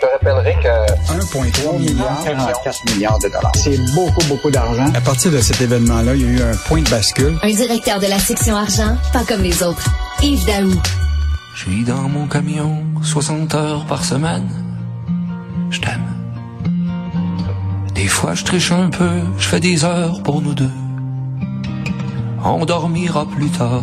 Je te rappellerai que 1,3 milliard, 44 milliards de dollars. c'est beaucoup, beaucoup d'argent. À partir de cet événement-là, il y a eu un point de bascule. Un directeur de la section argent, pas comme les autres. Yves Daou. Je suis dans mon camion, 60 heures par semaine. Je t'aime. Des fois, je triche un peu, je fais des heures pour nous deux. On dormira plus tard,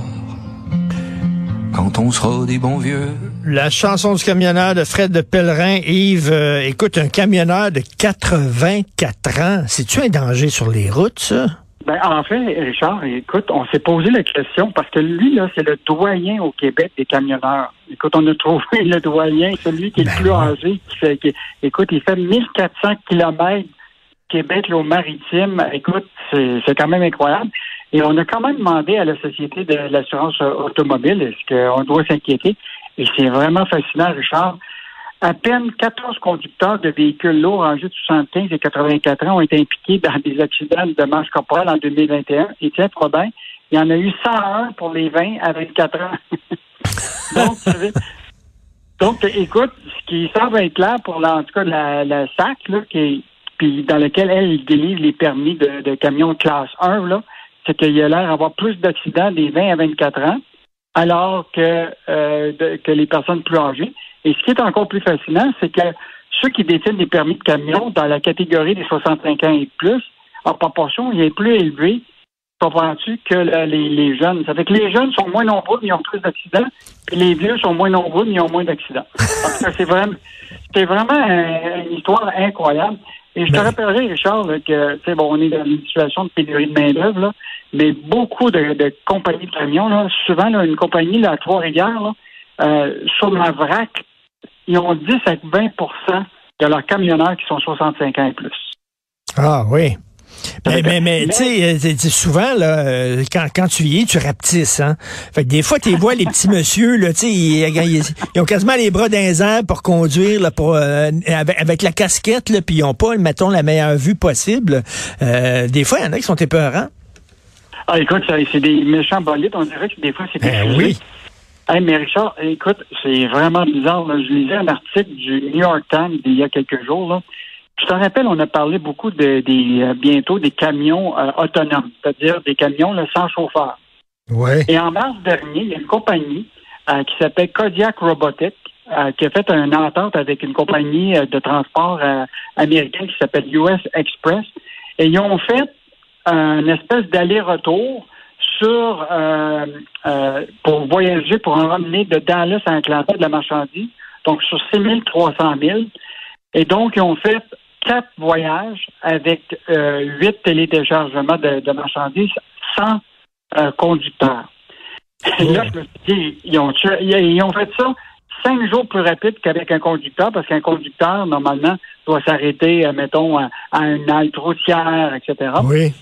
quand on sera des bons vieux. La chanson du camionneur de Fred de Pellerin. Yves, euh, écoute, un camionneur de 84 ans, c'est-tu un danger sur les routes, ça? Ben, en fait, Richard, écoute, on s'est posé la question parce que lui, là, c'est le doyen au Québec des camionneurs. Écoute, on a trouvé le doyen, celui qui est le plus âgé, qui fait, qui- écoute, il fait 1400 kilomètres Québec là, au maritime. Écoute, c'est quand même incroyable. Et on a quand même demandé à la Société de l'assurance automobile, est-ce qu'on doit s'inquiéter? Et c'est vraiment fascinant, Richard. À peine 14 conducteurs de véhicules lourds âgés de 75 et 84 ans ont été impliqués dans des accidents de masse corporelle en 2021. Et tiens, bien, il y en a eu 101 pour les 20 à 24 ans. donc, écoute, ce qui semble être clair pour, la, en tout cas, la, SAC, là, qui puis dans lequel elle délivre les permis de, de camions classe 1, là, c'est qu'il y a l'air d'avoir plus d'accidents des 20 à 24 ans, alors que, euh, que les personnes plus âgées. Et ce qui est encore plus fascinant, c'est que ceux qui détiennent des permis de camion dans la catégorie des 65 ans et plus, en proportion, il est plus élevé, comprends-tu, que le- les, les jeunes. Ça fait que les jeunes sont moins nombreux, mais ils ont plus d'accidents, puis les vieux sont moins nombreux, mais ils ont moins d'accidents. C'est vraiment, c'est vraiment un- une histoire incroyable. Et je te Ben- rappellerai, Richard, là, que, tu sais, bon, on est dans une situation de pénurie de main-d'œuvre, là, mais beaucoup de, de compagnies de camions, là, souvent, là, une compagnie, là, à Trois-Rivières, euh, sur la vrac, ils ont 10 à 20% de leurs camionneurs qui sont 65 ans et plus. Ah oui. Mais, mais, mais Mais- tu sais, euh, souvent, là, euh, quand, quand tu y es, tu rapetisses, hein. Fait que des fois, tu vois, les petits monsieur, là, tu sais, ils, ils- ils ont quasiment les bras les airs pour conduire, là, pour, euh, avec, avec la casquette, là, puis ils ont pas, mettons, la meilleure vue possible. Euh, des fois, il y en a qui sont épeurants. Ah, écoute, c'est des méchants bolides. On dirait que des fois, c'est des Ben oui. Hey, mais Richard, écoute, c'est vraiment bizarre. là. Je lisais un article du New York Times il y a quelques jours. Là. Je te rappelle, on a parlé beaucoup de, des euh, bientôt des camions euh, autonomes, c'est-à-dire des camions là, sans chauffeur. Ouais. Et en mars dernier, il y a une compagnie euh, qui s'appelle Kodiak Robotics euh, qui a fait une entente avec une compagnie de transport américaine qui s'appelle US Express. Et ils ont fait un espèce d'aller-retour sur pour voyager, pour emmener de Dallas à Atlanta de la marchandise, donc sur 6300 000. Et donc, ils ont fait quatre voyages avec euh, huit téléchargements de, de marchandises sans euh, conducteur. Et là, je me suis dit, ils ont, tué- ils ont fait ça cinq jours plus rapide qu'avec un conducteur, parce qu'un conducteur, normalement, doit s'arrêter, euh, mettons, à, une halte routière, etc. Oui.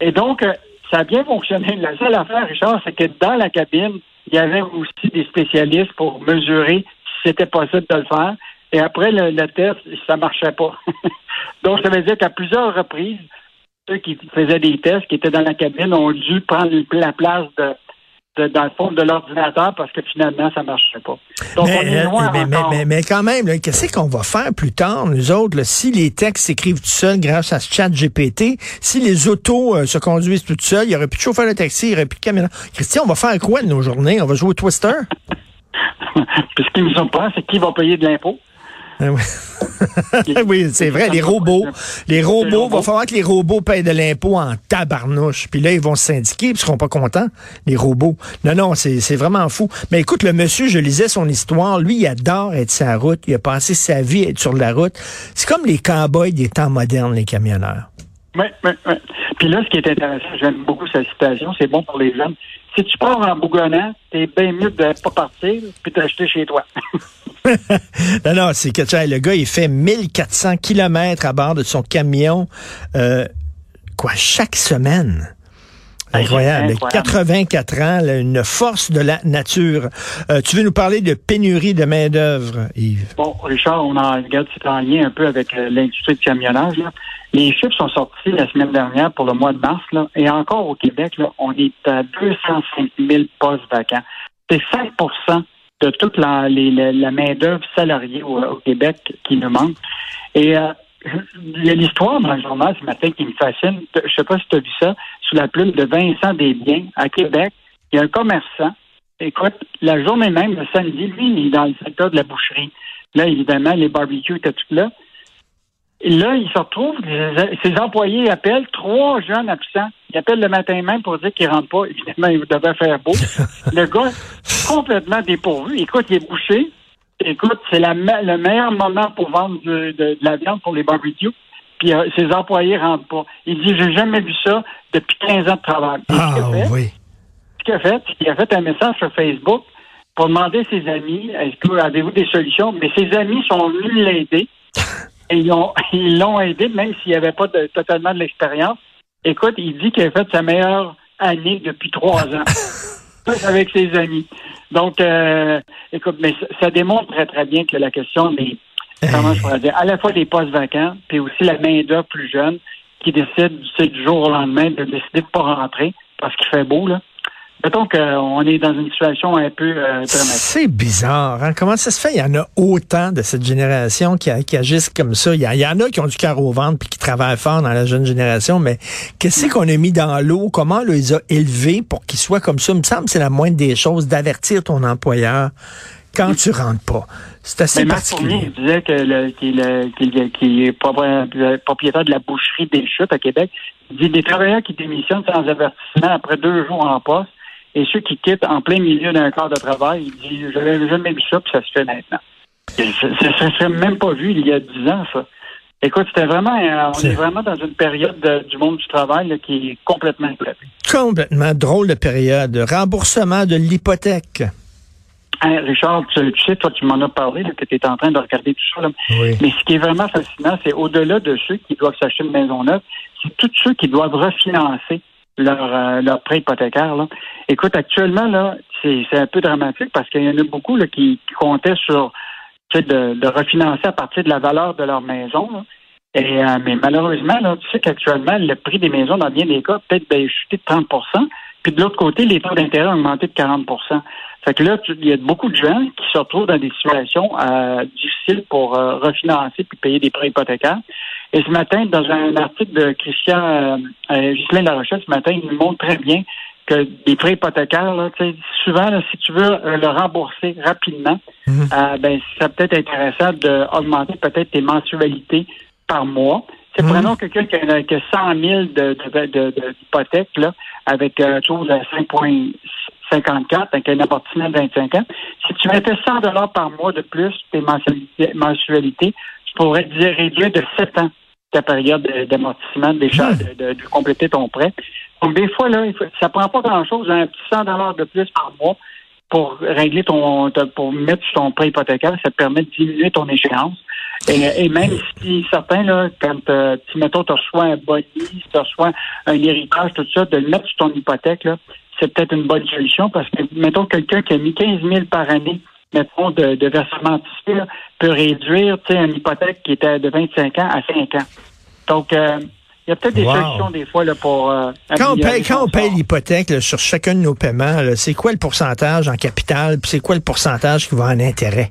Et donc, ça a bien fonctionné. La seule affaire, Richard, c'est que dans la cabine, il y avait aussi des spécialistes pour mesurer si c'était possible de le faire. Et après le, le test, ça marchait pas. donc, ça veut dire qu'à plusieurs reprises, ceux qui faisaient des tests, qui étaient dans la cabine, ont dû prendre la place de, de- dans le fond de l'ordinateur parce que finalement, ça marchait pas. Donc, on Mais, est euh, loin mais, mais, mais- mais quand même, qu'est-ce qu'on va faire plus tard, nous autres, là, si les textes s'écrivent tout seuls grâce à ce chat GPT, si les autos euh, se conduisent toutes seules, il n'y aurait plus de chauffeur de taxi, il n'y aurait plus de camionneur. Christian, on va faire quoi de nos journées? On va jouer au Twister? Puis ce qui nous surprend, c'est qui va payer de l'impôt? Ah oui, c'est vrai, les robots. Les robots, va falloir que les robots payent de l'impôt en tabarnouche. Puis là, ils vont se syndiquer, puis ils seront pas contents, les robots. Non, non, c'est c'est vraiment fou. Mais écoute, le monsieur, je lisais son histoire, lui, il adore être sur la route, il a passé sa vie à être sur la route. C'est comme les cowboys des temps modernes, les camionneurs. Oui, oui, oui. Puis là, ce qui est intéressant, j'aime beaucoup sa citation, c'est bon pour les jeunes. Si tu pars en bougonnant, t'es bien mieux de pas partir puis d'acheter chez toi. non, non, c'est que le gars, il fait 1400 kilomètres à bord de son camion, euh, quoi, chaque semaine. Incroyable. Incroyable. 84 ans, là, une force de la nature. Euh, tu veux nous parler de pénurie de main-d'œuvre, Yves? Bon, Richard, on en regarde, c'est en lien un peu avec euh, l'industrie du camionnage. Là. Les chiffres sont sortis la semaine dernière pour le mois de mars, là, et encore au Québec, là, on est à 205 000 postes vacants. C'est 5% de toute la, main-d'œuvre salariée au, Québec qui nous manque. Et il y a l'histoire dans le journal ce matin qui me fascine. Je sais pas si tu as vu ça, sous la plume de Vincent Desbiens à Québec. Il y a un commerçant. Écoute, la journée même, le samedi, lui, il est dans le secteur de la boucherie. Là, évidemment, les barbecues étaient tout là. Et là, il se retrouve, ses employés appellent trois jeunes absents. Ils appellent le matin même pour dire qu'ils rentrent pas. Évidemment, il devait faire beau. le gars, complètement dépourvu. Écoute, il est bouché. Écoute, c'est me- le meilleur moment pour vendre de, de la viande pour les barbecues. Puis euh, ses employés rentrent pas. Il dit, j'ai jamais vu ça depuis 15 ans de travail. Et Ah fait, oui. ce qu'il a fait, c'est qu'il a fait un message sur Facebook pour demander à ses amis, est-ce que avez-vous des solutions? Mais ses amis sont venus l'aider. Et ils l'ont ils l'ont aidé, même s'il n'y avait pas de- totalement de l'expérience. Écoute, il dit qu'il a fait sa meilleure année depuis trois ans. Avec ses amis. Donc, euh, écoute, mais ça, ça démontre très, très bien que la question des, comment je pourrais dire, à la fois des postes vacants, puis aussi la main-d'œuvre plus jeune qui décide du jour au lendemain de décider de ne pas rentrer parce qu'il fait beau, là. Mettons qu'on est dans une situation un peu euh, dramatique. C'est bizarre. hein? Comment ça se fait? Il y en a autant de cette génération qui, agissent comme ça. Il y, en a qui ont du cœur au ventre puis qui travaillent fort dans la jeune génération, mais qu'est-ce qu'on a mis dans l'eau? Comment on les a élevés pour qu'ils soient comme ça? Il me semble que c'est la moindre des choses d'avertir ton employeur quand tu rentres pas. C'est assez Mais Marc particulier. disait que le- qu'il est, qu'il est- qu'il est propri- propriétaire de la boucherie des chutes à Québec. Il dit des travailleurs qui démissionnent sans avertissement après deux jours en poste et ceux qui quittent en plein milieu d'un corps de travail, il dit j'avais jamais vu ça puis ça se fait maintenant. Et Ça ne serait même pas vu il y a dix ans ça. Écoute, c'était vraiment, euh, on est vraiment dans une période de- du monde du travail là, qui est complètement éclatée. Complètement drôle de période. Remboursement de l'hypothèque. Hein, Richard, tu, tu sais, toi, tu m'en as parlé, là, que tu es en train de regarder tout ça. là. Oui. Mais ce qui est vraiment fascinant, c'est au-delà de ceux qui doivent s'acheter une maison neuve, c'est tous ceux qui doivent refinancer leur, euh, leur prêt hypothécaire. Là. Écoute, actuellement, là, c'est c'est un peu dramatique parce qu'il y en a beaucoup là, qui, comptaient sur tu de, de refinancer à partir de la valeur de leur maison. là. Et, euh, mais malheureusement, là, tu sais qu'actuellement, le prix des maisons, dans bien des cas, peut-être ben, chuté de 30% Puis de l'autre côté, les taux d'intérêt ont augmenté de 40 fait que là, il y a beaucoup de gens qui se retrouvent dans des situations euh, difficiles pour euh, refinancer puis payer des prêts hypothécaires. Et ce matin, dans un article de Christian euh, euh Larochette, ce matin, il nous montre très bien que des prêts hypothécaires, là, souvent, là, si tu veux euh, le rembourser rapidement, mhm. euh, ben, ça peut être intéressant d'augmenter peut-être tes mensualités par mois. Mmh. Prenons quelqu'un qui a, que 100 000 d'hypothèques de, de, de, de là, avec un 5,6 54, avec un appartement de 25 ans, si tu mettais 100 dollars par mois de plus tes mensualités, tu pourrais dire réduire de 7 ans ta période d'amortissement des charges, de, compléter ton prêt. Donc, des fois, là, ça prend pas grand-chose, un petit 100 dollars de plus par mois pour régler ton, pour mettre sur ton prêt hypothécaire, ça te permet de diminuer ton échéance. Et, même si certains, là, quand, euh, mettons, tu reçois un body, tu reçois un héritage, tout ça, de le mettre sur ton hypothèque, là, c'est peut-être une bonne solution parce que, mettons, quelqu'un qui a mis 15 000 par année, mettons, de, de versement anticipé, là, peut réduire, tu sais, une hypothèque qui était de 25 ans à 5 ans. Donc, euh, il y a peut-être des Wow. solutions des fois là, pour. euh, Quand on paye, quand on paye l'hypothèque sur chacun de nos paiements, c'est quoi le pourcentage en capital, puis c'est quoi le pourcentage qui va en intérêt?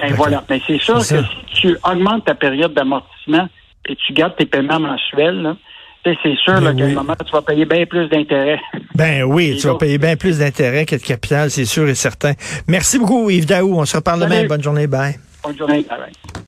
Ben voilà. Mais c'est sûr que ça. si tu augmentes ta période d'amortissement et tu gardes tes paiements mensuels, là, c'est sûr Ben qu'à un moment, tu vas payer bien plus d'intérêts. Ben oui, tu vas payer bien plus d'intérêt que de capital, c'est sûr et certain. Merci beaucoup, Yves Daou. On se reparle demain. Bonne journée. Bye. Bonne journée. Bye bye.